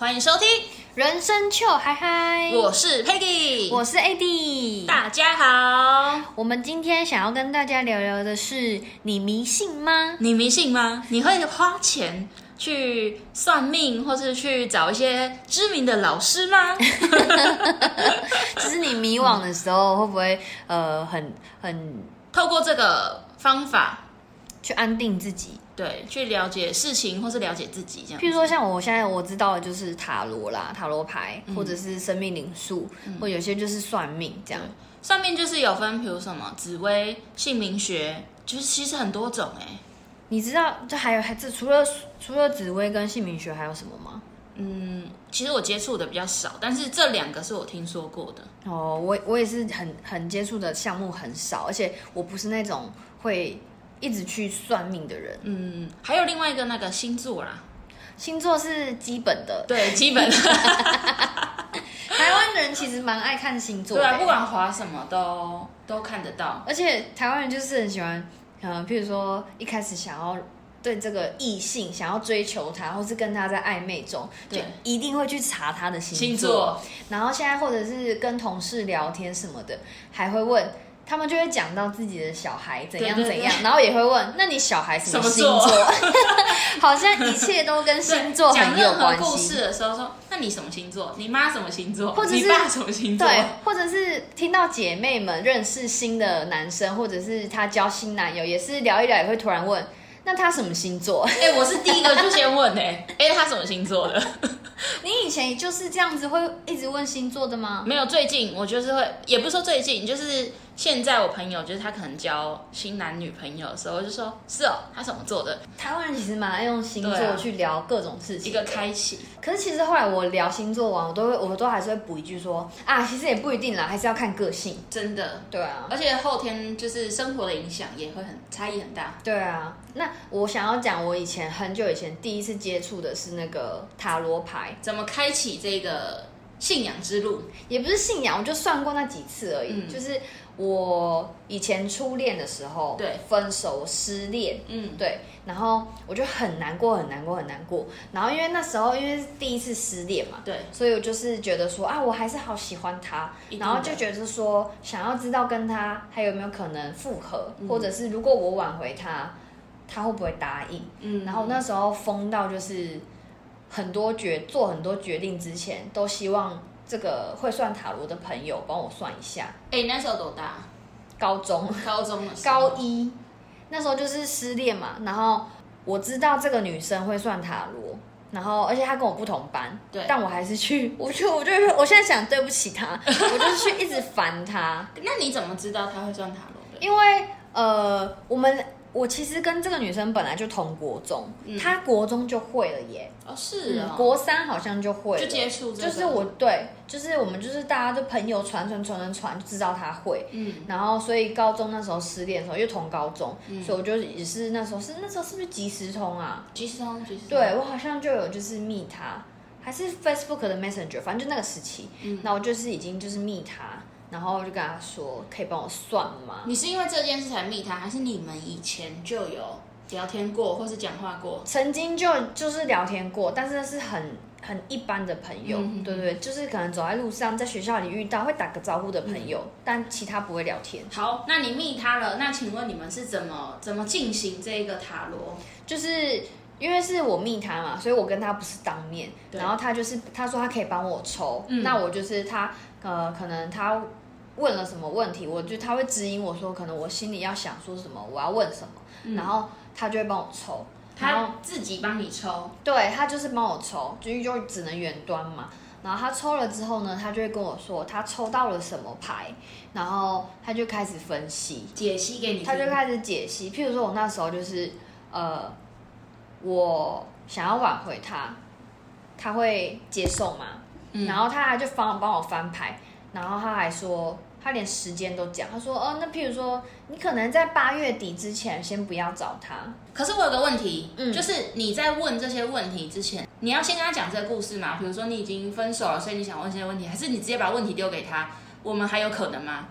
欢迎收听，人生糗嗨嗨，我是 Peggy，我是 AD，大家好。我们今天想要跟大家聊聊的是，你迷信吗？你迷信吗？你会花钱去算命，或是去找一些知名的老师吗？就是你迷惘的时候，会不会呃很很透过这个方法，去安定自己？对，去了解事情，或是了解自己这样。譬如说，像我现在我知道的就是塔罗啦、塔罗牌，或者是生命灵数，或有些就是算命这样。算命就是有分，比如什么紫微、姓名学，就是其实很多种哎。你知道这还有还这除了除了紫微跟姓名学还有什么吗？嗯，其实我接触的比较少，但是这两个是我听说过的。哦，我我也是很很接触的项目很少，而且我不是那种会一直去算命的人。嗯，还有另外一个那个星座啦，星座是基本的，对，基本的。台湾人其实蛮爱看星座，对啊，不管划什么都都看得到。而且台湾人就是很喜欢，嗯，譬如说一开始想要对这个异性想要追求他，或是跟他在暧昧中，就一定会去查他的星座。然后现在或者是跟同事聊天什么的，还会问。他们就会讲到自己的小孩怎样怎样，然后也会问，那你小孩什么星座？好像一切都跟星座很有关系。故事的时候说，那你什么星座？你妈什么星座？或者是爸什么星座？对，或者是听到姐妹们认识新的男生，或者是她交新男友，也是聊一聊，也会突然问，那他什么星座？哎，我是第一个就先问哎，哎，他什么星座的？你以前就是这样子会一直问星座的吗？没有，最近我就是会，也不是说最近，就是。现在我朋友就是他可能交新男女朋友的时候，就说是哦，他怎么做的？台湾人其实蛮爱用星座去聊各种事情，一个开启。可是其实后来我聊星座完，我都会，我都还是会补一句说啊，其实也不一定啦，还是要看个性。真的，对啊，而且后天就是生活的影响也会很差异很大。对啊，那我想要讲，我以前很久以前第一次接触的是那个塔罗牌，怎么开启这个信仰之路？也不是信仰，我就算过那几次而已，就是。我以前初恋的时候，对，分手失恋，嗯，对，然后我就很难过，很难过，很难过。然后因为那时候因为是第一次失恋嘛，对，所以我就是觉得说啊，我还是好喜欢他，然后就觉得说想要知道跟他还有没有可能复合，或者是如果我挽回他，他会不会答应？嗯，然后那时候疯到就是很多决做很多决定之前都希望。这个会算塔罗的朋友帮我算一下。哎，那时候多大？高中。高中的高一，那时候就是失恋嘛。然后我知道这个女生会算塔罗，然后而且她跟我不同班。对。但我还是去，我就我就我现在想对不起她，我就是去一直烦她。那你怎么知道她会算塔罗的？因为呃，我们。我其实跟这个女生本来就同国中，她国中就会了耶。哦，是啊，国三好像就会，就接触。就是我对，就是我们就是大家都朋友传传传传传，就知道她会。嗯，然后所以高中那时候失恋的时候，又同高中，所以我就也是那时候是那时候是不是即时通啊？即时通，即时。对我好像就有就是密他，还是 Facebook 的 Messenger，反正就那个时期。嗯，那我就是已经就是密他。然后就跟他说：“可以帮我算吗？”你是因为这件事才密他，还是你们以前就有聊天过，或是讲话过？曾经就就是聊天过，但是是很很一般的朋友，对对，就是可能走在路上，在学校里遇到会打个招呼的朋友，但其他不会聊天。好，那你密他了，那请问你们是怎么怎么进行这个塔罗？就是因为是我密他嘛，所以我跟他不是当面，然后他就是他说他可以帮我抽，那我就是他呃，可能他。问了什么问题，我就他会指引我说，可能我心里要想说什么，我要问什么，然后他就会帮我抽，他自己帮你抽，对他就是帮我抽，就就只能远端嘛。然后他抽了之后呢，他就会跟我说他抽到了什么牌，然后他就开始分析解析给你，他就开始解析。譬如说我那时候就是呃，我想要挽回他，他会接受嘛，然后他还就帮帮我翻牌，然后他还说。他连时间都讲，他说：“哦，那譬如说，你可能在八月底之前先不要找他。可是我有个问题，嗯，就是你在问这些问题之前，你要先跟他讲这个故事嘛？比如说你已经分手了，所以你想问这些问题，还是你直接把问题丢给他？我们还有可能吗？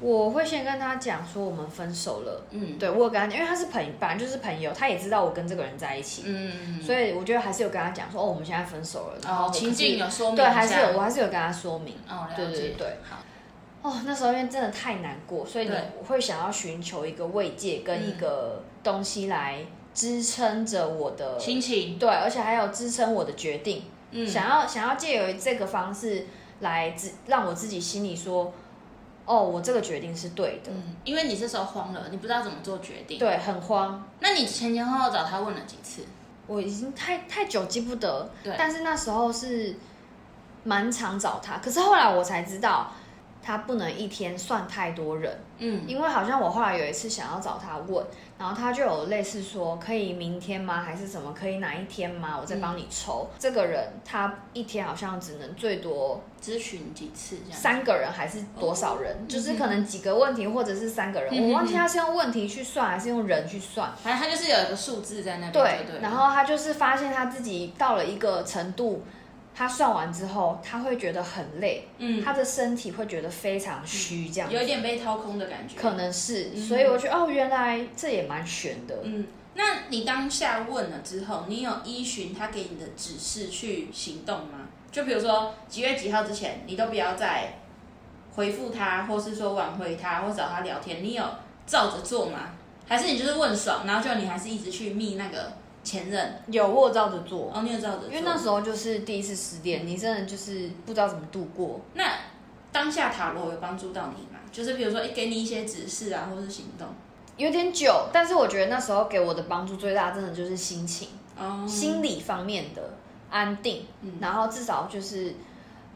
我会先跟他讲说我们分手了，嗯。对我有跟他讲，因为他是朋本来就是朋友，他也知道我跟这个人在一起，嗯，所以我觉得还是有跟他讲说哦我们现在分手了，然后哦，情境有说明对，还是有我还是有跟他说明。哦，了对对，对。好，哦，那时候因为真的太难过，所以你会想要寻求一个慰藉跟一个东西来支撑着我的心情，对，而且还有支撑我的决定，嗯，想要想要借由这个方式来自让我自己心里说，哦，我这个决定是对的，嗯，因为你这时候慌了，你不知道怎么做决定，，对，很慌，那你前前后后找他问了几次？我已经太太久记不得，对但是那时候是蛮常找他，可是后来我才知道。他不能一天算太多人，嗯，因为好像我后来有一次想要找他问，然后他就有类似说可以明天吗，还是什么可以哪一天吗？我再帮你抽。这个人他一天好像只能最多咨询几次这样？三个人还是多少人？哦就是可能几个问题或者是三个人，嗯我忘记他是用问题去算还是用人去算。反正他就是有一个数字在那边，对对，，然后他就是发现他自己到了一个程度。他算完之后，他会觉得很累，嗯，他的身体会觉得非常虚，这样子有一点被掏空的感觉，可能是，嗯所以我觉得哦，原来这也蛮悬的。嗯，那你当下问了之后，你有依循他给你的指示去行动吗？就比如说几月几号之前，你都不要再回复他，或是说挽回他，或找他聊天，你有照着做吗？还是你就是问爽，然后就你还是一直去密那个前任？有我有照着做，哦，你有照着做？因为那时候就是第一次失恋，你真的就是不知道怎么度过。那当下塔罗有帮助到你吗？就是比如说给你一些指示啊，或是行动。有点久，但是我觉得那时候给我的帮助最大，真的就是心情、哦，心理方面的安定，嗯然后至少就是，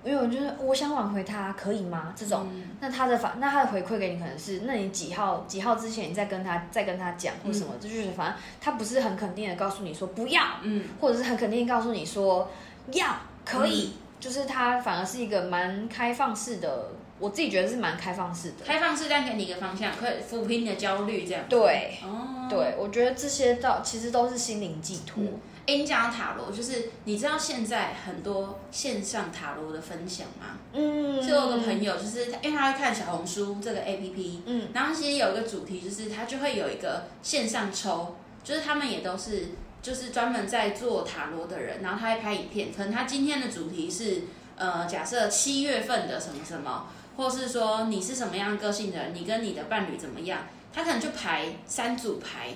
因为我觉得我想挽回他，可以吗？这种，嗯。那他的反，那他的回馈给你可能是，那你几号几号之前你再跟他再跟他讲或什么，这就是反正他不是很肯定的告诉你说不要，嗯。或者是很肯定告诉你说要可以，就是他反而是一个蛮开放式的，我自己觉得是蛮开放式的。开放式，但给你一个方向，可以抚平你的焦虑，这样。对，哦，对，我觉得这些到其实都是心灵寄托。嗯哎，你讲到塔罗，就是你知道现在很多线上塔罗的分享吗？嗯，就有个朋友，就是因为他会看小红书这个 A P P，嗯，然后其实有一个主题，就是他就会有一个线上抽，就是他们也都是就是专门在做塔罗的人，然后他会拍影片，可能他今天的主题是呃，假设七月份的什么什么，或是说你是什么样个性的人，你跟你的伴侣怎么样，他可能就排三组牌。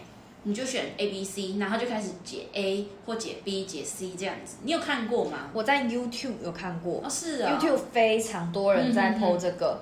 你就选 A、B、C，然后就开始解 A 或解 B、解 C 这样子。你有看过吗？我在 YouTube 有看过、哦，是啊、y o u t u b e 非常多人在嗯嗯嗯 PO 这个，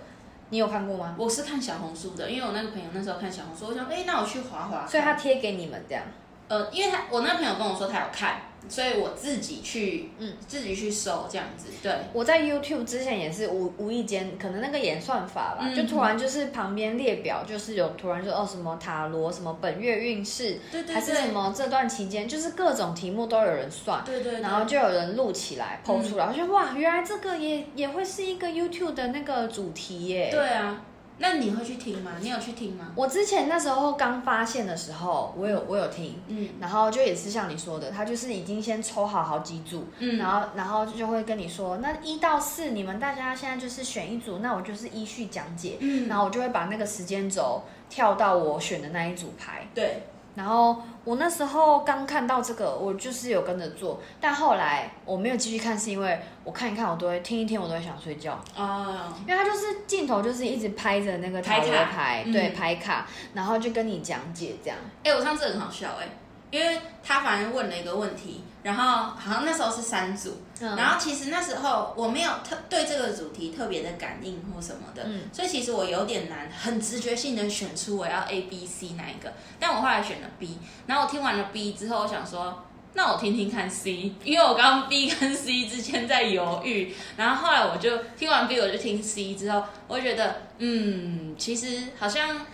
你有看过吗？我是看小红书的，因为我那个朋友那时候看小红书，我想，哎、那我去滑滑。所以他贴给你们这样。呃，因为他我那朋友跟我说他有看，所以我自己去，嗯，自己去搜这样子。对，我在 YouTube 之前也是无无意间，可能那个演算法吧，嗯就突然就是旁边列表就是有突然就哦什么塔罗什么本月运势，对对还是什么这段期间就是各种题目都有人算。对对对，然后就有人录起来嗯剖出来，我觉得哇，原来这个也也会是一个 YouTube 的那个主题耶。对啊，那你会去听吗？你有去听吗？我之前那时候刚发现的时候，我有我有听，嗯。然后就也是像你说的，他就是已经先抽好好几组，嗯，然后然后就会跟你说，那一到四你们大家现在就是选一组，那我就是依序讲解，嗯，然后我就会把那个时间轴跳到我选的那一组牌，对，然后我那时候刚看到这个，我就是有跟着做，但后来我没有继续看，是因为我看一看，我都会听一听，我都会想睡觉，啊，因为它就是镜头就是一直拍着那个塔罗牌卡牌，嗯对拍卡，然后就跟你讲解这样。哎、我上次很好笑哎、因为他反正问了一个问题，然后好像那时候是三组，嗯。然后其实那时候我没有特对这个主题特别的感应或什么的，嗯。所以其实我有点难很直觉性的选出我要 A、B、C 哪一个，但我后来选了 B，然后我听完了 B 之后，我想说。那我听听看 C，因为我刚刚 B 跟 C 之间在犹豫，然后后来我就听完 B，我就听 C 之后，我就觉得，嗯，其实好像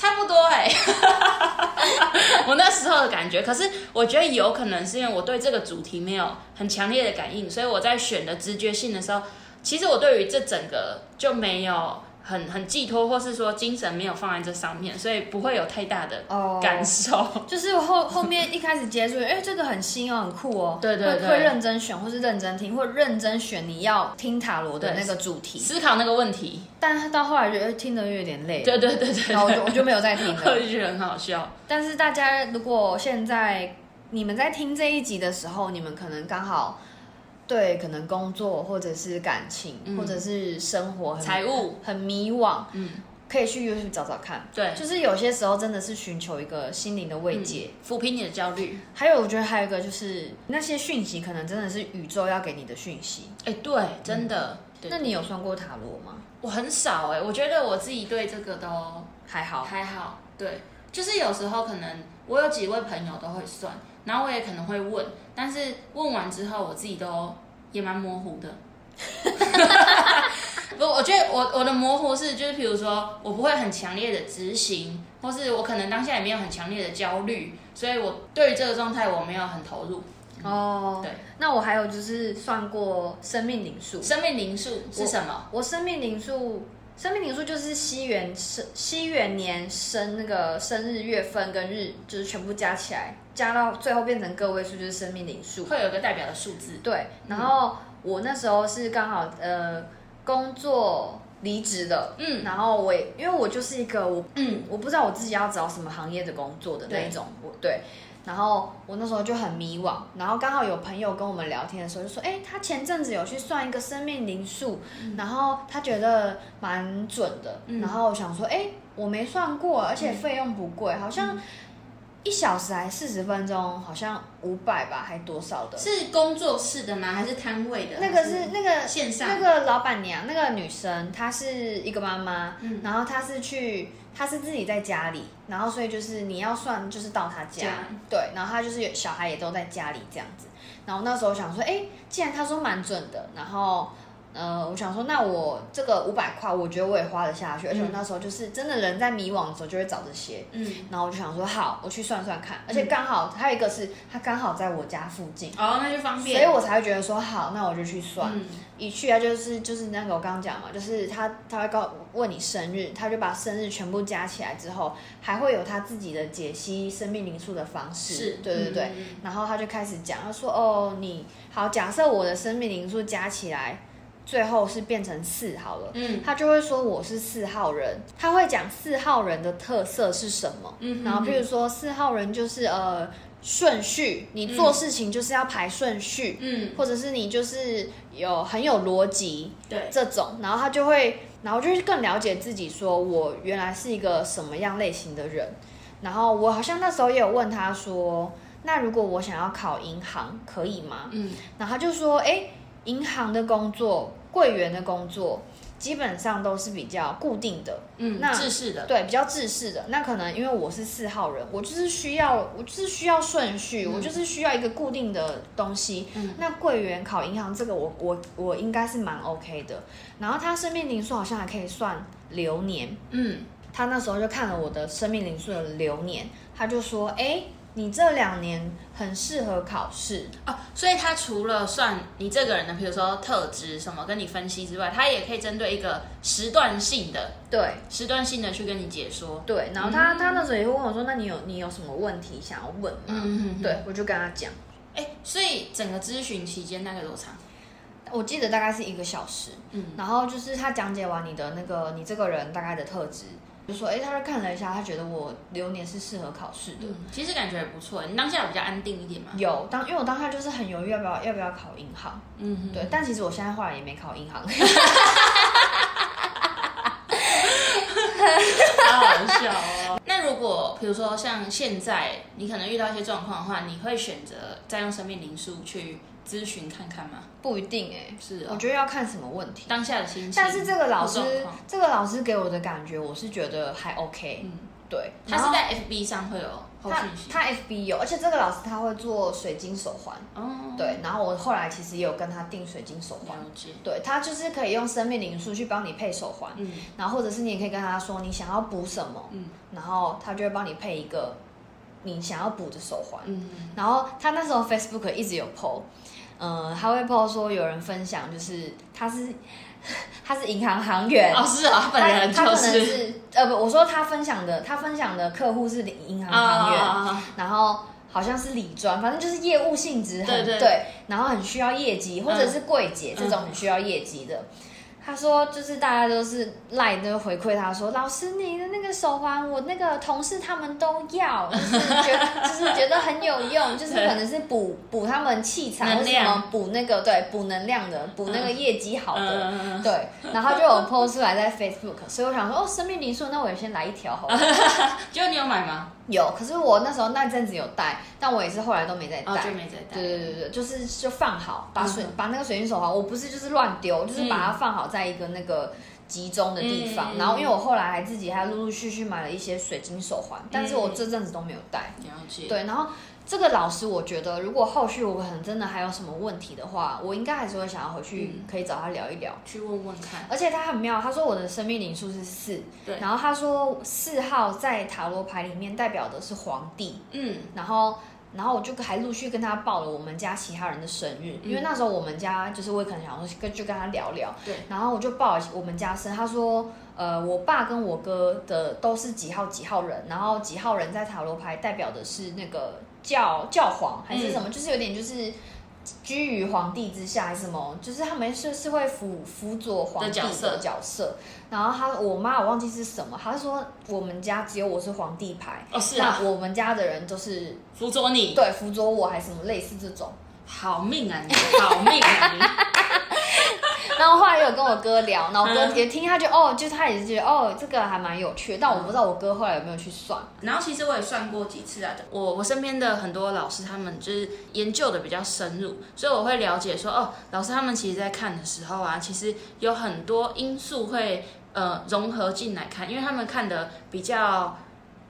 差不多哎、我那时候的感觉，可是我觉得有可能是因为我对这个主题没有很强烈的感应，所以我在选的直觉性的时候，其实我对于这整个就没有很很寄托，或是说精神没有放在这上面，所以不会有太大的感受。就是后后面一开始接触，哎，这个很新哦，很酷哦，对对对，会认真选，或是认真听，或认真选你要听塔罗的那个主题，思考那个问题。但是到后来觉得听得有点累，对对对对，然后我就我就没有再听了，就觉得很好笑。但是大家如果现在你们在听这一集的时候，你们可能刚好。对，可能工作或者是感情，或者是生活、财务很迷惘，嗯，可以去 YouTube 找找看。对，就是有些时候真的是寻求一个心灵的慰藉，抚平你的焦虑。还有，我觉得还有一个就是那些讯息，可能真的是宇宙要给你的讯息。哎，对，真的。那你有算过塔罗吗？我很少哎，我觉得我自己对这个都还好，还好。对，就是有时候可能我有几位朋友都会算。然后我也可能会问，但是问完之后我自己都也蛮模糊的。不，我觉得我我的模糊是，就是比如说我不会很强烈的执行，或是我可能当下也没有很强烈的焦虑，所以我对于这个状态我没有很投入。哦，对。那我还有就是算过生命灵数，生命灵数是什么？我生命灵数。生命灵数就是西元生西元年生那个生日月份跟日，就是全部加起来，加到最后变成个位数，就是生命零数，会有一个代表的数字。对，然后我那时候是刚好呃工作离职的，嗯，然后我也因为我就是一个我嗯。我不知道我自己要找什么行业的工作的那种，我对。然后我那时候就很迷惘，然后刚好有朋友跟我们聊天的时候就说：“哎，他前阵子有去算一个生命零数，然后他觉得蛮准的。”然后我想说：“哎，我没算过，而且费用不贵，好像一小时还四十分钟，好像五百吧，还多少的？是工作室的吗？还是摊位的？那个是那个线上那个老板娘，那个女生，她是一个妈妈，然后她是去。”她是自己在家里，然后所以就是你要算，就是到她家，对，然后她就是小孩也都在家里这样子，然后那时候想说，哎，既然她说蛮准的，然后。呃，我想说，那我这个五百块，我觉得我也花得下去，而且我那时候就是真的人在迷惘的时候就会找这些，嗯，然后我就想说，好，我去算算看，而且刚好还有一个是他刚好在我家附近，哦，那就方便，所以我才会觉得说，好，那我就去算，一去啊，就是就是那个我刚刚讲嘛，就是他他会告问你生日，他就把生日全部加起来之后，还会有他自己的解析生命灵数的方式，是对对对，然后他就开始讲，他说，哦，你好，假设我的生命灵数加起来。最后是变成四好了，嗯，他就会说我是四号人，他会讲四号人的特色是什么，嗯，然后譬如说四号人就是呃顺序，你做事情就是要排顺序，嗯，或者是你就是有很有逻辑，对，这种，然后他就会，然后就是更了解自己，说我原来是一个什么样类型的人，然后我好像那时候也有问他说，那如果我想要考银行可以吗？嗯，然后他就说，哎，银行的工作。柜员的工作基本上都是比较固定的，嗯，那制式的，对，比较制式的。那可能因为我是四号人，我就是需要，我就是需要顺序，我就是需要一个固定的东西。嗯，那柜员考银行这个，我我我应该是蛮 OK 的。然后他生命灵数好像还可以算流年，嗯，他那时候就看了我的生命灵数的流年，他就说，哎。你这两年很适合考试哦，所以他除了算你这个人的，比如说特质什么跟你分析之外，他也可以针对一个时段性的，对，时段性的去跟你解说。对，然后他他那时候也会问我说：“那你有你有什么问题想要问吗？”嗯嗯，对我就跟他讲。哎，所以整个咨询期间大概多长？我记得大概是一个小时。嗯，然后就是他讲解完你的那个你这个人大概的特质。就说，哎，他就看了一下，他觉得我流年是适合考试的。其实感觉也不错。你当下有比较安定一点嘛？有，当因为我当下就是很犹豫要不要要不要考银行。嗯，对。但其实我现在后来也没考银行。好好笑哦。那如果比如说像现在，你可能遇到一些状况的话，你会选择再用生命灵数去？咨询看看吗？不一定哎，是，我觉得要看什么问题，当下的心情。但是这个老师，这个老师给我的感觉，我是觉得还 OK。嗯，对。他是在 FB 上会有他他 FB 有，而且这个老师他会做水晶手环。哦。对，然后我后来其实也有跟他订水晶手环。对他就是可以用生命灵数去帮你配手环。嗯。然后或者是你也可以跟他说你想要补什么。嗯。然后他就会帮你配一个你想要补的手环。嗯。然后他那时候 Facebook 一直有 PO。嗯，他会 po 说有人分享，就是他是 他是银行行员。哦，是啊，本人他可能就是。是呃不，我说他分享的，他分享的客户是银行行员，啊，然后好像是理专，反正就是业务性质很对对。然后很需要业绩，或者是柜姐、嗯这种很需要业绩的。他说，就是大家都是赖都回馈他说，老师你的那个手环，我那个同事他们都要，就是觉得就是觉得很有用，就是可能是补补他们器材或能量者什么补那个对补能量的，补那个业绩好的，嗯，对，然后就有 post 出来在 Facebook，所以我想说，哦，生命灵数，那我也先来一条好了。就你有买吗？有，可是我那时候那阵子有带，但我也是后来都没再带。哦，就没再带。对对对对，就是就放好，把水、嗯把那个水晶手环，我不是就是乱丢，就是把它放好在一个那个集中的地方。嗯然后因为我后来还自己还陆陆续续买了一些水晶手环，但是我这阵子都没有戴。了解。对，然后这个老师，我觉得如果后续我可能真的还有什么问题的话，我应该还是会想要回去嗯可以找他聊一聊。去问问看。而且他很妙，他说我的生命灵数是四，对然后他说四号在塔罗牌里面代表的是皇帝，嗯，然后，然后我就还陆续跟他报了我们家其他人的生日，因为那时候我们家就是我也可能想说跟就跟他聊聊，对，然后我就报了我们家生，他说，呃，我爸跟我哥的都是几号几号人，然后几号人在塔罗牌代表的是那个教教皇还是什么，就是有点就是。居于皇帝之下还是什么？就是他们是是会辅辅佐皇帝的角色。然后他我妈我忘记是什么，他说我们家只有我是皇帝牌，哦是啊，那我们家的人都是辅佐你，对，辅佐我还是什么类似这种。好命啊你，好命啊你。然后后来有跟我哥聊，然后哥也听，他就哦，就他也是觉得哦，这个还蛮有趣的，但我不知道我哥后来有没有去算。然后其实我也算过几次啊，我我身边的很多老师他们就是研究的比较深入，所以我会了解说哦，老师他们其实在看的时候啊，其实有很多因素会呃融合进来看，因为他们看的比较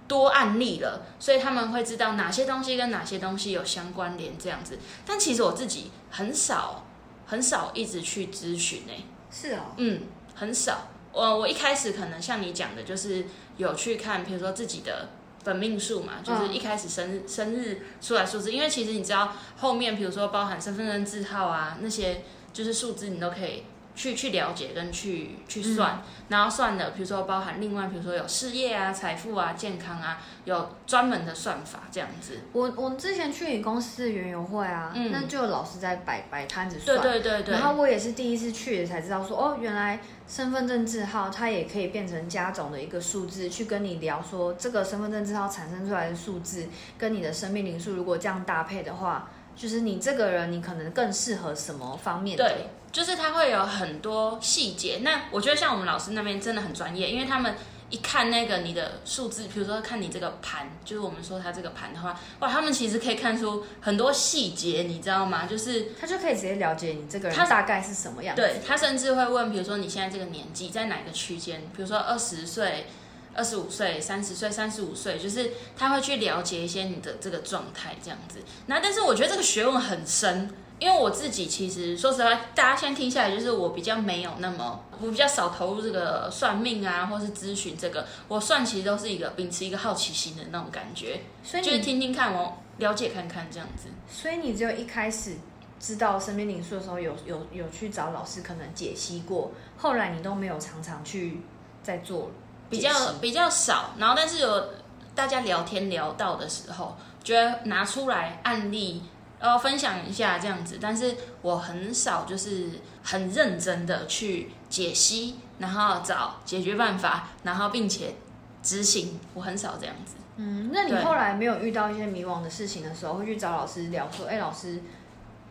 多案例了，所以他们会知道哪些东西跟哪些东西有相关联这样子。但其实我自己很少很少一直去咨询诶、是哦，嗯，很少。我我一开始可能像你讲的，就是有去看，比如说自己的本命数嘛，就是嗯一开始生日、生日出来数字，因为其实你知道后面，比如说包含身份证字号啊那些，就是数字你都可以去去了解跟去去算，然后算的，比如说包含另外，比如说有事业啊、财富啊、健康啊，有专门的算法这样子。我我之前去你公司的园游会啊，嗯那就有老师在摆摆摊子对算。对对对然，后我也是第一次去才知道说，哦，原来身份证字号它也可以变成家总的一个数字，去跟你聊说这个身份证字号产生出来的数字跟你的生命灵数如果这样搭配的话，就是你这个人你可能更适合什么方面的？对，就是他会有很多细节。那我觉得像我们老师那边真的很专业，因为他们一看那个你的数字，比如说看你这个盘，就是我们说他这个盘的话，哇，他们其实可以看出很多细节，你知道吗？就是他就可以直接了解你这个人他大概是什么样子。对他甚至会问，比如说你现在这个年纪在哪个区间，比如说二十岁。二十五岁、三十岁、三十五岁，就是他会去了解一些你的这个状态这样子。那但是我觉得这个学问很深，因为我自己其实说实话，大家现在听下来，就是我比较没有那么，我比较少投入这个算命啊，或是咨询这个。我算其实都是一个秉持一个好奇心的那种感觉，就是所以就是听听看，我了解看看这样子。所以你只有一开始知道身边灵数的时候有，有有去找老师可能解析过，后来你都没有常常去在做比较比较少，然后但是有大家聊天聊到的时候，觉得拿出来案例，呃，分享一下这样子。但是我很少就是很认真的去解析，然后找解决办法，然后并且执行，我很少这样子。嗯，那你后来没有遇到一些迷惘的事情的时候，会去找老师聊说，哎、老师，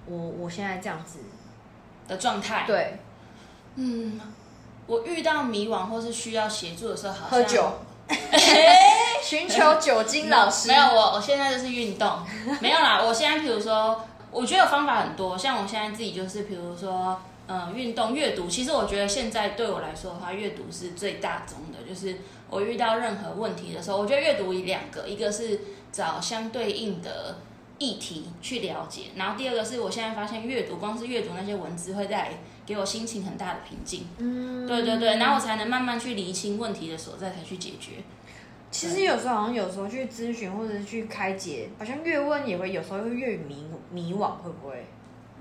我我现在这样子，的状态，，对，嗯，我遇到迷惘或是需要协助的时候，好像喝酒，寻求酒精老师，没有，我我现在就是运动，没有啦。我现在比如说，我觉得有方法很多，像我现在自己就是，比如说，嗯，运动、阅读。其实我觉得现在对我来说的话，阅读是最大宗的。就是我遇到任何问题的时候，我觉得阅读有两个，一个是找相对应的议题去了解，然后第二个是我现在发现阅读，光是阅读那些文字会带来给我心情很大的平静。嗯，对对对，然后我才能慢慢去厘清问题的所在，才去解决。其实有时候好像有时候去咨询或者是去开解，好像越问也会有时候会越迷迷惘，会不会？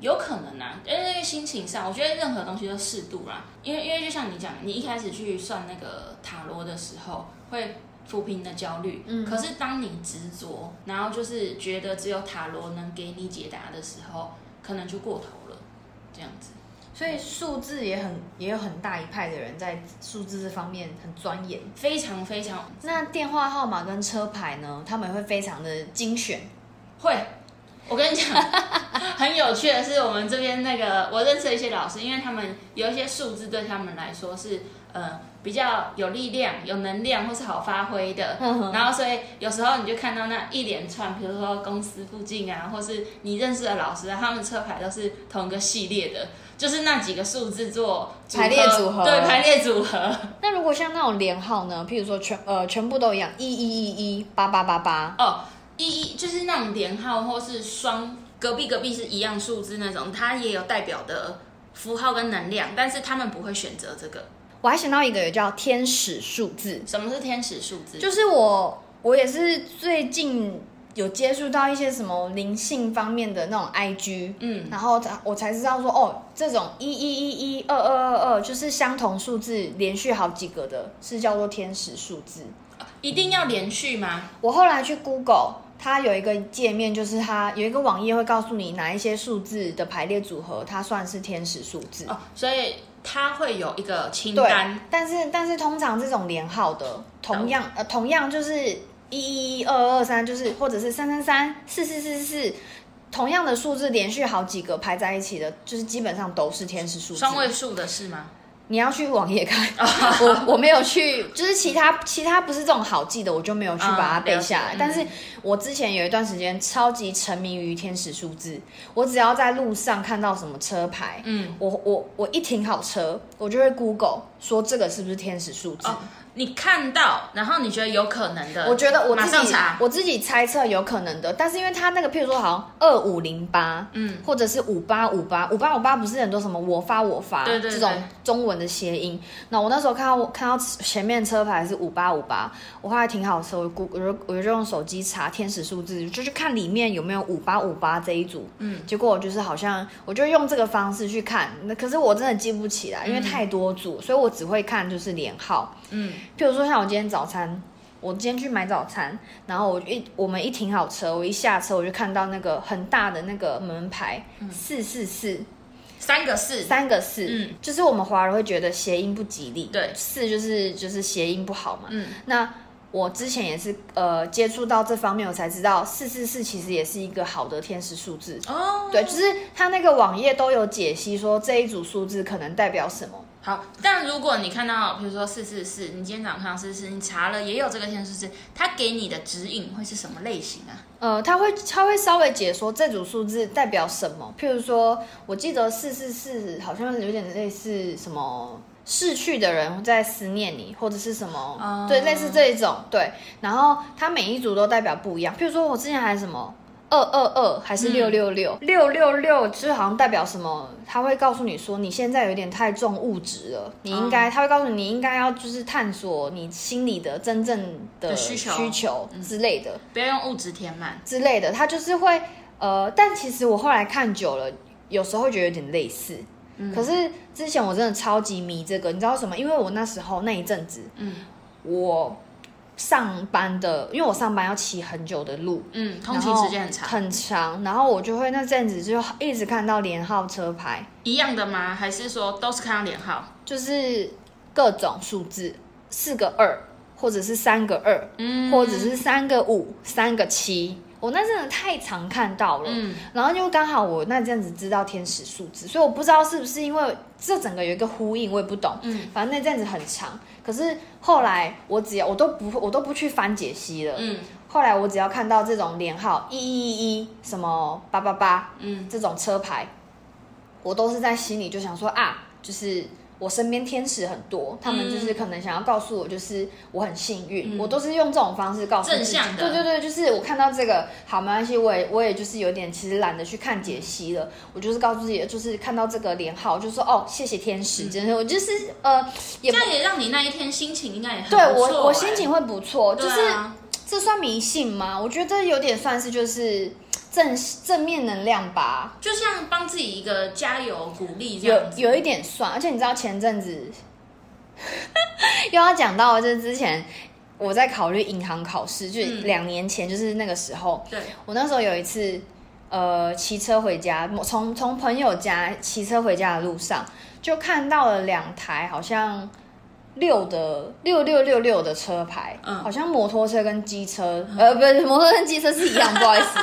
有可能啊，因为心情上，我觉得任何东西都适度啦。因为因为就像你讲，你一开始去算那个塔罗的时候，会抚平你的焦虑。嗯。可是当你执着，然后就是觉得只有塔罗能给你解答的时候，可能就过头了，这样子。所以数字也很也有很大一派的人在数字这方面很钻研，非常非常。那电话号码跟车牌呢？他们会非常的精选。会，我跟你讲，很有趣的是，我们这边那个我认识的一些老师，因为他们有一些数字对他们来说是呃比较有力量、有能量或是好发挥的。然后所以有时候你就看到那一连串，比如说公司附近啊，或是你认识的老师啊，他们车牌都是同一个系列的。就是那几个数字做排列组合，对排列组合。那如果像那种连号呢？譬如说全呃全部都一样，一一一一八八八八。哦，一一就是那种连号或是双隔壁隔壁是一样数字那种，它也有代表的符号跟能量，但是他们不会选择这个。我还想到一个，也叫天使数字。什么是天使数字？就是我我也是最近。有接触到一些什么灵性方面的那种 IG，嗯，然后我才知道说，哦，这种一一一一二二二二就是相同数字连续好几个的，是叫做天使数字。一定要连续吗？我后来去 Google，它有一个界面，就是它有一个网页会告诉你哪一些数字的排列组合，它算是天使数字。哦，所以它会有一个清单。但是但是通常这种连号的，同样呃同样就是。一一一二二三就是，或者是三三三四四四四，同样的数字连续好几个排在一起的，就是基本上都是天使数字。双位数的是吗？你要去网页看，我我没有去，就是其他其他不是这种好记的，我就没有去把它背下来。但是我之前有一段时间超级沉迷于天使数字，我只要在路上看到什么车牌，嗯，我我我一停好车，我就会 Google 说这个是不是天使数字。哦你看到，然后你觉得有可能的，我觉得我自己我自己猜测有可能的，但是因为他那个，譬如说好像二五零八，嗯，或者是五八五八，五八五八不是很多什么我发我发这种中文的谐音。那我那时候看到看到前面车牌是五八五八，我后来停好车，我估我就我就用手机查天使数字，就去看里面有没有五八五八这一组，嗯，结果我就是好像我就用这个方式去看，那可是我真的记不起来，因为太多组，所以我只会看就是连号，嗯。譬如说，像我今天早餐，我今天去买早餐，然后我一我们一停好车，我一下车我就看到那个很大的那个门牌四四四，三个四，三个四，嗯，就是我们华人会觉得谐音不吉利，对，四就是就是谐音不好嘛，嗯，那我之前也是呃接触到这方面，我才知道四四四其实也是一个好的天使数字哦，对，就是它那个网页都有解析说这一组数字可能代表什么。好，但如果你看到，比如说四四四，你今天早上看到四四，你查了也有这个天数字，它给你的指引会是什么类型啊？呃，他会他会稍微解说这组数字代表什么。譬如说，我记得四四四好像有点类似什么逝去的人在思念你，或者是什么，对，类似这一种。对，然后它每一组都代表不一样。譬如说我之前还什么。二二二还是六六六六六六，就是好像代表什么？他会告诉你说，你现在有点太重物质了，你应该，他会告诉你，你应该要就是探索你心里的真正的需求需求之类的，不要用物质填满之类的。他就是会呃，但其实我后来看久了，有时候会觉得有点类似。可是之前我真的超级迷这个，你知道什么？因为我那时候那一阵子，嗯，我。上班的，因为我上班要骑很久的路，嗯，通勤时间很长，很长。然后我就会那阵子就一直看到连号车牌，一样的吗？还是说都是看到连号？就是各种数字，四个二，或者是三个二，嗯，或者是三个五，三个七。我那阵子太常看到了，嗯，然后就刚好我那阵子知道天使数字，所以我不知道是不是因为这整个有一个呼应，我也不懂，嗯，反正那阵子很长。可是后来我只要我都不我都不去翻解析了，嗯，后来我只要看到这种连号一一一一什么八八八，嗯，这种车牌，我都是在心里就想说啊，就是。我身边天使很多，他们就是可能想要告诉我，就是我很幸运，我都是用这种方式告诉正向的。对对对，就是我看到这个好没关系，我也我也就是有点其实懒得去看解析了，我就是告诉自己，就是看到这个连号，就说哦，谢谢天使，真的，我就是呃，这样也让你那一天心情应该也很对我我心情会不错，就是这算迷信吗？我觉得有点算是就是正正面能量吧，就像帮自己一个加油鼓励这有样子。有一点算。而且你知道前阵子 又要讲到，就是之前我在考虑银行考试，就是嗯两年前，就是那个时候，对，我那时候有一次，呃，骑车回家，从从朋友家骑车回家的路上，就看到了两台好像六的六六六六的车牌，嗯好像摩托车跟机车，呃，不是摩托车跟机车是一样，不好意思，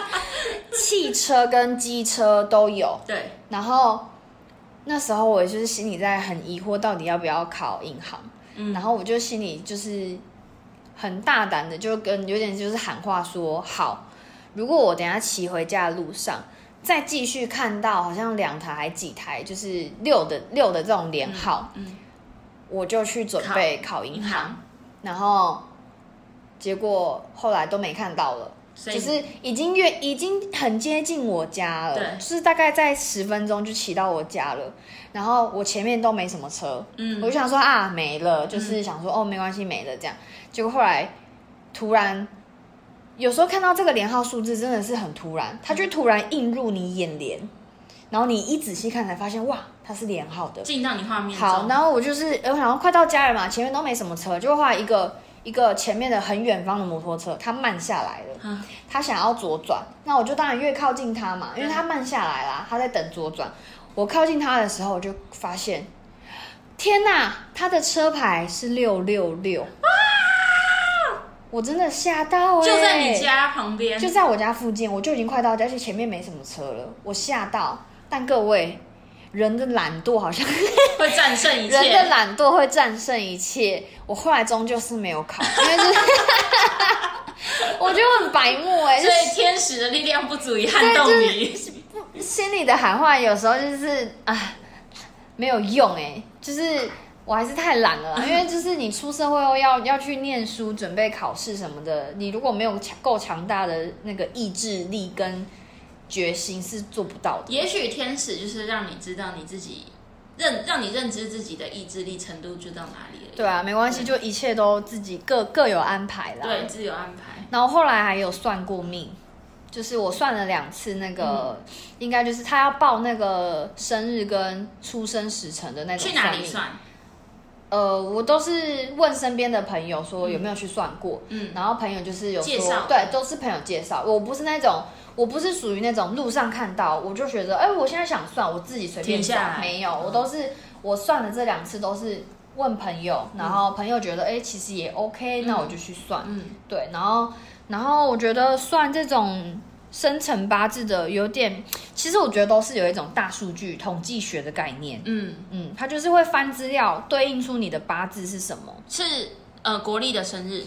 汽车跟机车都有。对，然后那时候我就是心里在很疑惑，到底要不要考银行。嗯然后我就心里就是很大胆的，就跟有点就是喊话说好，如果我等下骑回家的路上。再继续看到好像两台还几台，就是六的六的这种连号，嗯，我就去准备考银行，行，然后结果后来都没看到了，就是已经越已经很接近我家了，就是大概在十分钟就骑到我家了，然后我前面都没什么车，嗯。我就想说啊没了，就是想说、哦没关系没了这样，结果后来突然。有时候看到这个连号数字真的是很突然，它就突然映入你眼帘，然后你一仔细看才发现，哇，它是连号的。进到你画面好，然后我就是，呃我想要快到家了嘛，前面都没什么车，就后来一个一个前面的很远方的摩托车，它慢下来了，嗯他想要左转，那我就当然越靠近他嘛，因为对他慢下来啦，他在等左转。我靠近他的时候，我就发现，天哪，他的车牌是六六六，我真的吓到、欸，就在你家旁边，就在我家附近，我就已经快到家，而且前面没什么车了，我吓到。但各位，人的懒惰好像 会战胜一切人的。懒惰会战胜一切。我后来终究是没有考，因为就是 我觉得我很白目哎、就所以天使的力量不足以撼动你。是心里的喊话有时候就是啊没有用哎、就是我还是太懒了啦，因为就是你出社会后要要去念书、准备考试什么的，你如果没有强够强大的那个意志力跟决心，是做不到的。也许天使就是让你知道你自己认，让你认知自己的意志力程度就到哪里了。对啊，没关系，就一切都自己各各有安排啦。对，自有安排。然后后来还有算过命，就是我算了两次，那个、应该就是他要报那个生日跟出生时辰的那种去哪里？算？呃，我都是问身边的朋友说有没有去算过，嗯，然后朋友就是有说介绍对，都是朋友介绍。我不是那种，我不是属于那种路上看到我就觉得，哎，我现在想算，我自己随便算，没有，嗯我都是我算了这两次都是问朋友，然后朋友觉得，哎，其实也 OK，那我就去算。嗯，对，然后然后我觉得算这种生辰八字的有点，其实我觉得都是有一种大数据统计学的概念。嗯，嗯，它就是会翻资料，对应出你的八字是什么，是呃国历的生日，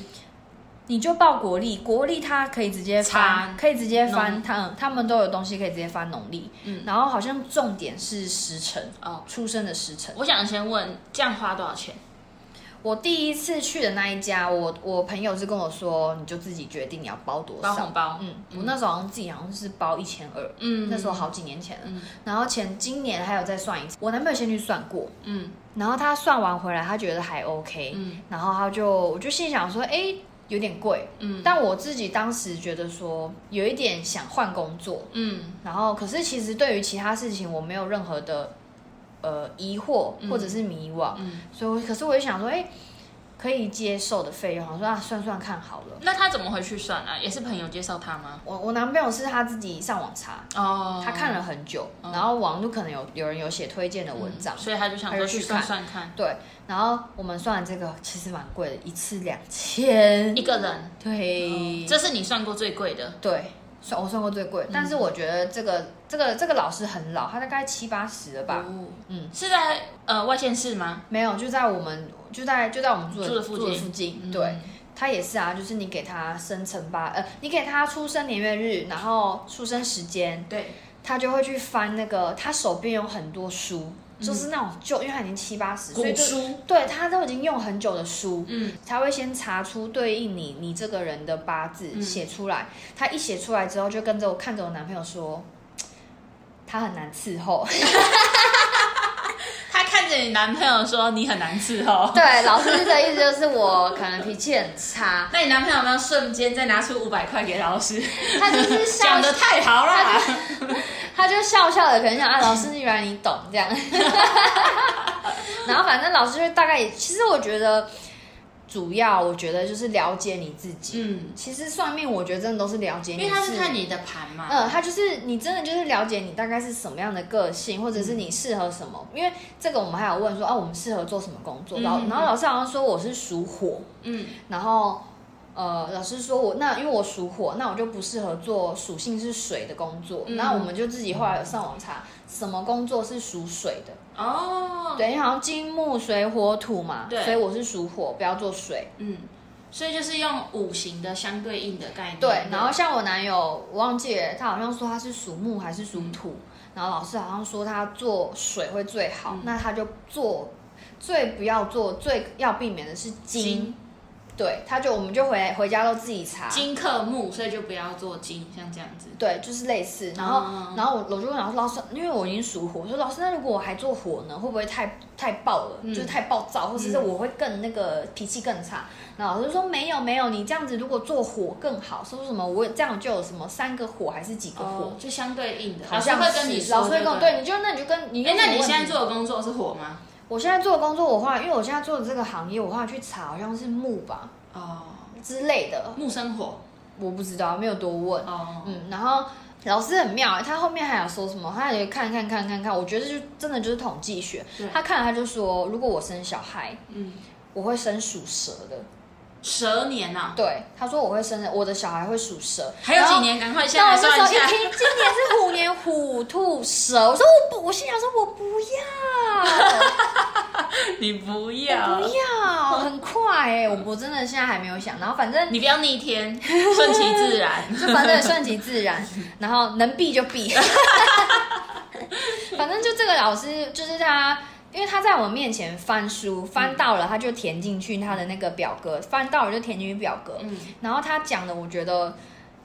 你就报国历，国历它可以直接翻，可以直接翻，农他他们都有东西可以直接翻农历。嗯然后好像重点是时辰，哦。出生的时辰。我想先问，这样花多少钱？我第一次去的那一家，我我朋友是跟我说，你就自己决定你要包多少。包红包？嗯，我那时候好像自己好像是包一千二，嗯，那时候好几年前了。嗯然后前今年还有再算一次，我男朋友先去算过，嗯然后他算完回来，他觉得还 OK，、嗯然后他就我就心想说，哎，有点贵，嗯。但我自己当时觉得说有一点想换工作，嗯。然后可是其实对于其他事情我没有任何的呃疑惑嗯。或者是迷惘，嗯。所以可是我就想说，哎，可以接受的费用，我说啊算算看好了。那他怎么回去算啊？也是朋友介绍他吗？我我男朋友是他自己上网查，哦他看了很久，哦然后网络可能有有人有写推荐的文章，嗯所以他就想说去算算看，对，然后我们算这个其实蛮贵的，一次两千一，个人，对，这是你算过最贵的。对，算我算过最贵，嗯。但是我觉得这个这个这个老师很老，他大概七八十了吧，哦。嗯，是在呃外县市吗？没有，就在我们就在就在我们住的住的附近附近，嗯。对。他也是啊，就是你给他生辰八呃，你给他出生年月日，然后出生时间，对，他就会去翻那个，他手边有很多书，就是那种旧，因为他已经七八十，所以就古书，对他都已经用很久的书，嗯，他会先查出对应你你这个人的八字嗯写出来，他一写出来之后，就跟着我看着我男朋友说，他很难伺候，他看着你你男朋友说你很难伺候。对，老师的意思就是我可能脾气很差。那你男朋友有没有瞬间再拿出五百块给老师？他就是讲的太好了，他就笑笑的，可能想啊，老师原来你懂这样。然后反正老师就大概，其实我觉得。主要我觉得就是了解你自己。嗯，其实算命我觉得真的都是了解你，因为他是看你的盘嘛。嗯，他就是你真的就是了解你大概是什么样的个性，或者是你适合什么。因为这个我们还有问说，啊，我们适合做什么工作？然后然后老师好像说我是属火，嗯，然后。呃，老师说我那因为我属火，那我就不适合做属性是水的工作。那我们就自己后来有上网查，什么工作是属水的哦？对，好像金木水火土嘛，对，所以我是属火，不要做水。嗯，所以就是用五行的相对应的概念。对，然后像我男友，我忘记了，他好像说他是属木还是属土，然后老师好像说他做水会最好，那他就做最不要做最要避免的是金。对，他就我们就回回家都自己查金克木，所以就不要做金，像这样子。对，就是类似。然后，然后我我就问老师，老师，因为我已经属火，我说老师，那如果我还做火呢，会不会太太暴了？就是太暴躁，或者是我会更那个脾气更差？那老师说没有没有，你这样子如果做火更好。说什么我这样就有什么三个火还是几个火？就相对应的。好像会跟你老师会跟我对，你就那你就跟你。哎，那你现在做的工作是火吗？我现在做的工作，我后来因为我现在做的这个行业，我后来去查，好像是木吧。哦。之类的木生火，我不知道，没有多问。哦，嗯，然后老师很妙，他后面还有说什么？他也看看看看看，我觉得就真的就是统计学。他看了他就说，如果我生小孩，嗯，我会生属蛇的。蛇年呐，对，他说我会生，我的小孩会属蛇，还有几年，赶快现在算一下。今年是虎年，虎兔蛇。我说我不，我心想说我不要，你不要，不要，很快哎，我我真的现在还没有想，然后反正你不要逆天，顺其自然，就反正顺其自然，然后能避就避，反正就这个老师就是他。因为他在我们面前翻书，翻到了他就填进去他的那个表格，翻到了就填进去表格。嗯，然后他讲的，我觉得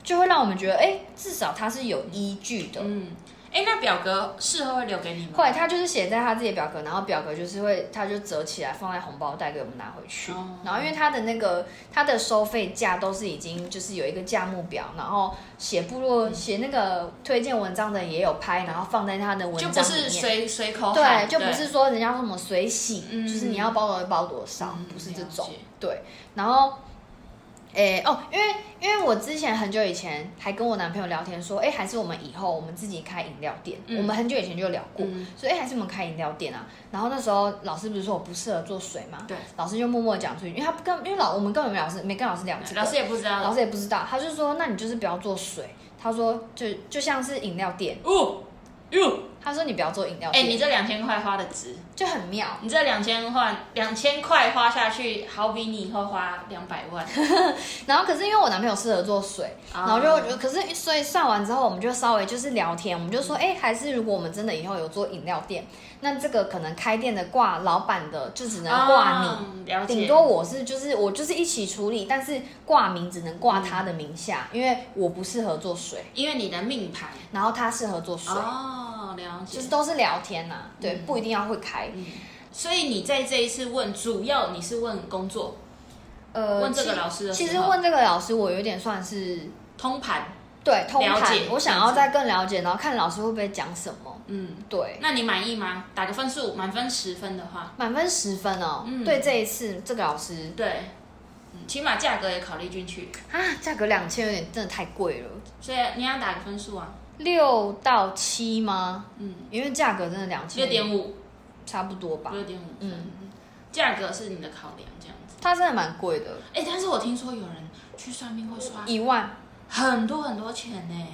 就会让我们觉得，哎，至少他是有依据的。嗯。哎，那表格事后会留给你吗？会，他就是写在他自己的表格，然后表格就是会，他就折起来放在红包袋给我们拿回去。然后因为他的那个他的收费价都是已经就是有一个价目表，然后写部落写那个推荐文章的也有拍，然后放在他的文章里面。就不是随随口对，就不是说人家说什么随喜，就是你要包多少包多少，不是这种。对，然后。诶哦，因为因为我之前很久以前还跟我男朋友聊天说，哎，还是我们以后我们自己开饮料店。我们很久以前就聊过，所以哎，还是我们开饮料店啊。然后那时候老师不是说我不适合做水嘛？对。老师就默默讲出去，因为他不跟，因为老我们根本没老师没跟老师聊老师也不知道，老师也不知道，他就说，那你就是不要做水。他说就就像是饮料店。哦哟。他说：“你不要做饮料。”哎，你这两千块花的值，就很妙。你这两千块，两千块花下去，好比你以后花两百万。然后，可是因为我男朋友适合做水，然后就，可是所以算完之后，我们就稍微就是聊天，我们就说，哎，还是如果我们真的以后有做饮料店。那这个可能开店的挂老板的就只能挂你，顶多我是就是我就是一起处理，但是挂名只能挂他的名下，因为我不适合做水，因为你的命盘，然后他适合做水哦，了解，就是都是聊天呐，对，不一定要会开，所以你在这一次问，主要你是问工作，呃，问这个老师，其实问这个老师我有点算是通盘。对，通盘，我想要再更了解，然后看老师会不会讲什么。嗯，对。那你满意吗？打个分数，满分十分的话，满分十分哦。嗯，对，这一次这个老师，对，起码价格也考虑进去啊。价格两千有点真的太贵了，所以你要打个分数啊？六到七吗？嗯，因为价格真的两千六点五，差不多吧。六点五，嗯，价格是你的考量，这样子。它真的蛮贵的，哎，但是我听说有人去算命会刷一万。很多很多钱呢，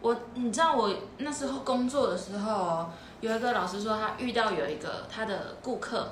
我你知道我那时候工作的时候，有一个老师说他遇到有一个他的顾客，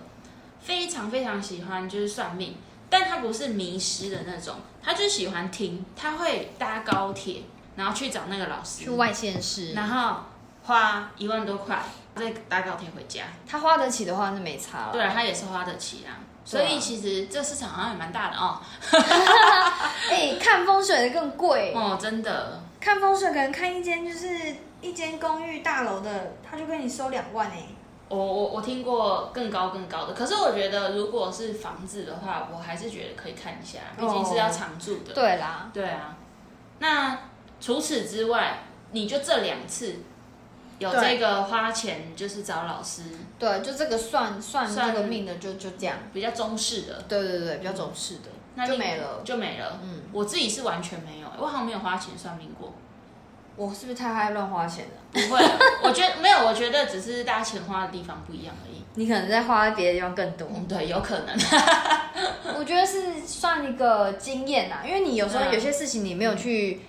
非常非常喜欢就是算命，但他不是迷失的那种，他就喜欢听，他会搭高铁，然后去找那个老师去外县市，然后花一万多块再搭高铁回家，他花得起的话是没差了，对，他也是花得起啊。所以其实这市场好像也蛮大的哦。哎，看风水的更贵哦，真的。看风水可能看一间就是一间公寓大楼的，他就跟你收两万哎。我我我听过更高更高的，可是我觉得如果是房子的话，我还是觉得可以看一下，毕竟是要常住的。对啦，对啊。那除此之外，你就这两次有这个花钱，就是找老师。对，就这个算算这个命的，就就这样，比较中式的。对对对，比较中式的，那就没了，就没了。嗯，我自己是完全没有，我好像没有花钱算命过。我是不是太爱乱花钱了？不会，我觉得没有，我觉得只是大家钱花的地方不一样而已。你可能在花别的地方更多。对，有可能。我觉得是算一个经验呐，因为你有时候有些事情你没有去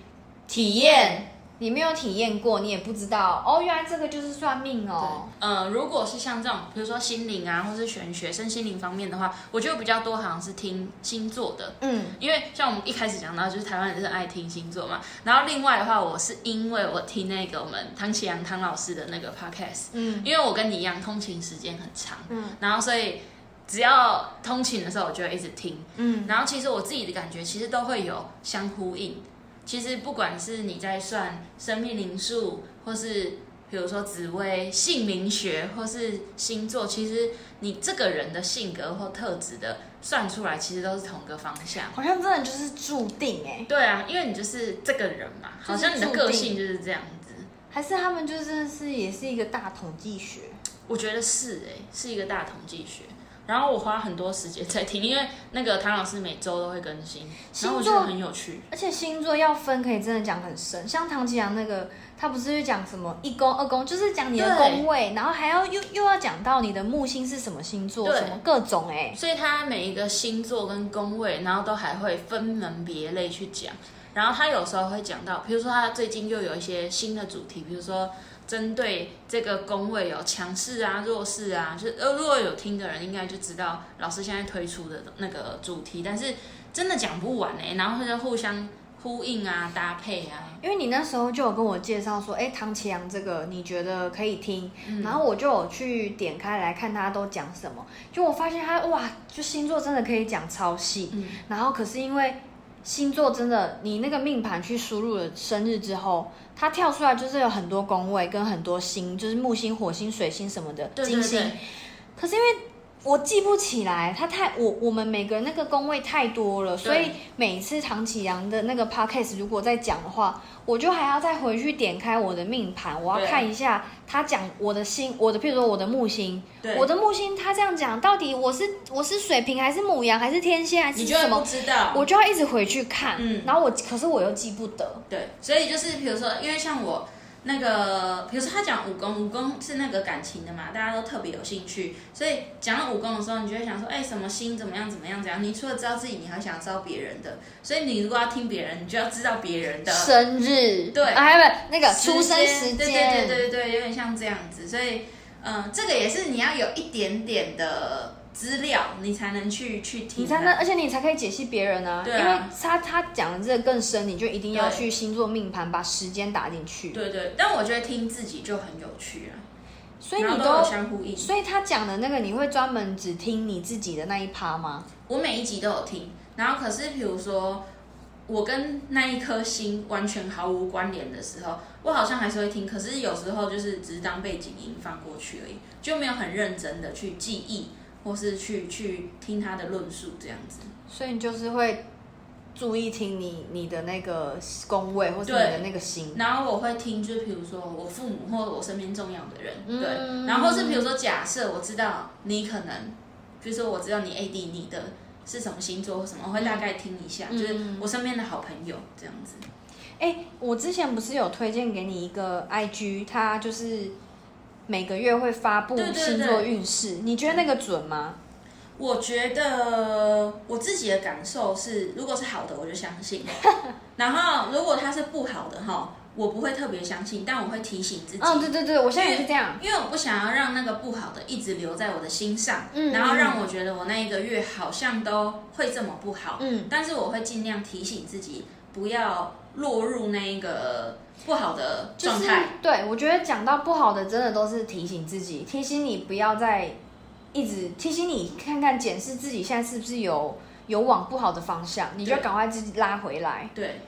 体验。你没有体验过，你也不知道哦。原来这个就是算命哦。嗯，如果是像这种，比如说心灵啊，或是玄学、身心灵方面的话，我觉得比较多好像是听星座的。嗯，因为像我们一开始讲到，就是台湾人是爱听星座嘛。然后另外的话，我是因为我听那个我们唐启阳唐老师的那个 podcast。嗯，因为我跟你一样，通勤时间很长。嗯，然后所以只要通勤的时候，我就会一直听。嗯，然后其实我自己的感觉，其实都会有相呼应。其实不管是你在算生命灵数，或是比如说紫薇姓名学，或是星座，其实你这个人的性格或特质的算出来，其实都是同个方向。好像真的就是注定哎。对啊，因为你就是这个人嘛，好像你的个性就是这样子。还是他们就是是也是一个大统计学？我觉得是哎，是一个大统计学。然后我花很多时间在听，因为那个唐老师每周都会更新，然后我觉得很有趣。而且星座要分，可以真的讲很深。像唐吉阳那个，他不是就讲什么一宫、二宫，就是讲你的宫位，然后还要又又要讲到你的木星是什么星座，什么各种哎。所以他每一个星座跟宫位，然后都还会分门别类去讲。然后他有时候会讲到，比如说他最近又有一些新的主题，比如说。针对这个工位有强势啊、弱势啊，就呃，如果有听的人应该就知道老师现在推出的那个主题，但是真的讲不完哎，然后就互相呼应啊、搭配啊。因为你那时候就有跟我介绍说，哎，唐奇阳这个你觉得可以听，然后我就有去点开来看他都讲什么，就我发现他哇，就星座真的可以讲超细，然后可是因为。星座真的，你那个命盘去输入了生日之后，它跳出来就是有很多宫位跟很多星，就是木星、火星、水星什么的金星。可是因为我记不起来，他太我我们每个人那个工位太多了，所以每次唐启阳的那个 podcast 如果在讲的话，我就还要再回去点开我的命盘，我要看一下他讲我的星，我的譬如说我的木星，我的木星他这样讲，到底我是我是水瓶还是母羊还是天蝎还是什么？不知道，我就要一直回去看，嗯，然后我可是我又记不得，对，所以就是比如说，因为像我。那个，比如说他讲武功，武功是那个感情的嘛，大家都特别有兴趣，所以讲到武功的时候，你就会想说，哎，什么心怎么样怎么样怎样？你除了知道自己，你还想知道别人的，所以你如果要听别人，你就要知道别人的 生日，对，还有那个出生时间，对对对对对，有点像这样子，所以，嗯，这个也是你要有一点点的。资料你才能去去听，你才能，而且你才可以解析别人啊。对啊，因为他他讲的这个更深，你就一定要去星座命盘把时间打进去。对对，但我觉得听自己就很有趣啊。所以你都相呼应。所以他讲的那个，你会专门只听你自己的那一趴吗？我每一集都有听，然后可是比如说我跟那一颗星完全毫无关联的时候，我好像还是会听，可是有时候就是只是当背景音放过去而已，就没有很认真的去记忆。或是去去听他的论述这样子，所以你就是会注意听你你的那个宫位，或是你的那个心。然后我会听，就是比如说我父母或者我身边重要的人，对。然后是比如说假设我知道你可能，比如说我知道你 A D 你的是什么星座或什么，我会大概听一下，就是我身边的好朋友这样子。哎，我之前不是有推荐给你一个 I G，他就是。每个月会发布星座运势，你觉得那个准吗？我觉得我自己的感受是，如果是好的，我就相信；然后如果它是不好的哈，我不会特别相信，但我会提醒自己。嗯，对对对，我现在也是这样，因为我不想要让那个不好的一直留在我的心上，然后让我觉得我那一个月好像都会这么不好。嗯，但是我会尽量提醒自己，不要落入那一个。不好的状态，对我觉得讲到不好的，真的都是提醒自己，提醒你不要再一直提醒你看看检视自己现在是不是有有往不好的方向，你就赶快自己拉回来。对，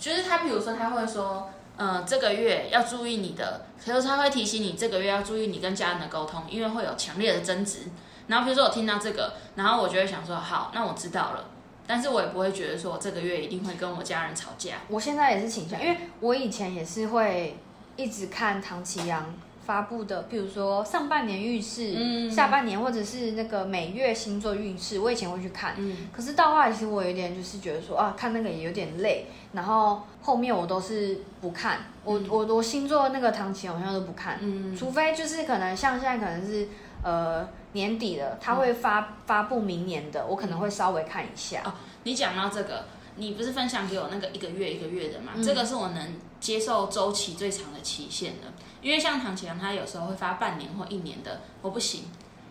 就是他，比如说他会说。呃，这个月要注意你的，可是他会提醒你这个月要注意你跟家人的沟通，因为会有强烈的争执。然后比如说我听到这个，然后我就会想说，好，那我知道了，但是我也不会觉得说这个月一定会跟我家人吵架。我现在也是倾向，因为我以前也是会一直看唐奇阳。发布的，比如说上半年运势，下半年或者是那个每月星座运势，我以前会去看。嗯，可是到后来，其实我有点就是觉得说啊，看那个也有点累，然后后面我都是不看。我我我星座那个唐奇好像都不看，嗯，除非就是可能像现在可能是呃年底了，他会发发布明年的，我可能会稍微看一下。哦，你讲到这个，你不是分享给我那个一个月一个月的嘛？这个是我能接受周期最长的期限的。因为像唐启阳，他有时候会发半年或一年的，我不行，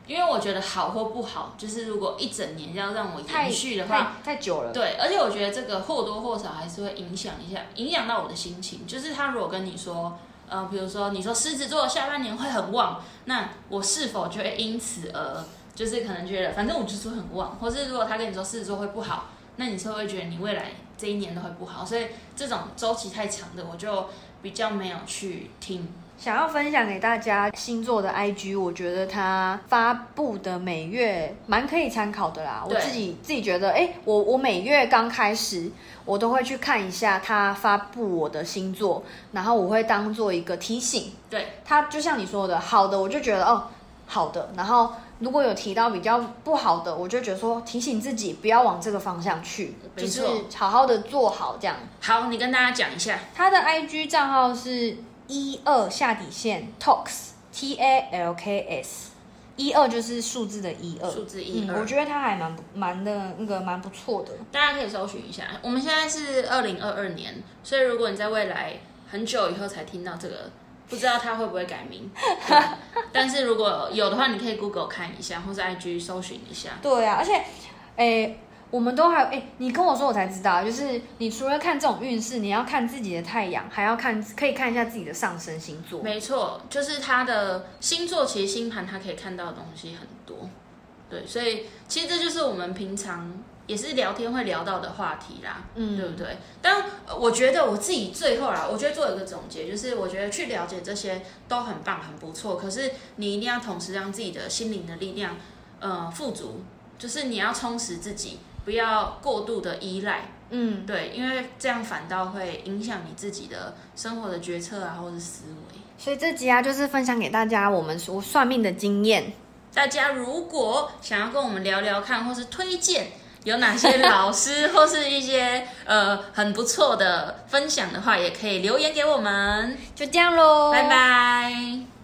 因为我觉得好或不好，就是如果一整年要让我延续的话，太久了。对，而且我觉得这个或多或少还是会影响一下，影响到我的心情。就是他如果跟你说，呃，比如说你说狮子座下半年会很旺，那我是否就会因此而就是可能觉得，反正我就是很旺，或是如果他跟你说狮子座会不好，那你是会觉得你未来这一年都会不好。所以这种周期太长的，我就比较没有去听。想要分享给大家星座的 IG，我觉得他发布的每月蛮可以参考的啦。我自己自己觉得，哎，我我每月刚开始，我都会去看一下他发布我的星座，然后我会当做一个提醒。对，他就像你说的，好的我就觉得哦好的，然后如果有提到比较不好的，我就觉得说提醒自己不要往这个方向去，就是好好的做好这样。好，你跟大家讲一下他的 IG 账号是。一二下底线 talks t a l k s，一二就是数字的一二，数字一二，我觉得它还蛮蛮的那个蛮不错的，大家可以搜寻一下。我们现在是二零二二年，所以如果你在未来很久以后才听到这个，不知道它会不会改名，但是如果有的话，你可以 Google 看一下，或者 IG 搜寻一下。对啊，而且，诶。我们都还哎，你跟我说我才知道，就是你除了看这种运势，你要看自己的太阳，还要看可以看一下自己的上升星座。没错，就是他的星座，其实星盘他可以看到的东西很多。对，所以其实这就是我们平常也是聊天会聊到的话题啦，嗯，对不对？但我觉得我自己最后啦，我觉得做一个总结，就是我觉得去了解这些都很棒，很不错。可是你一定要同时让自己的心灵的力量，呃，富足，就是你要充实自己。不要过度的依赖，嗯，对，因为这样反倒会影响你自己的生活的决策啊，或者思维。所以这集啊，就是分享给大家我们说算命的经验。大家如果想要跟我们聊聊看，或是推荐有哪些老师或是一些呃很不错的分享的话，也可以留言给我们。就这样喽，拜拜。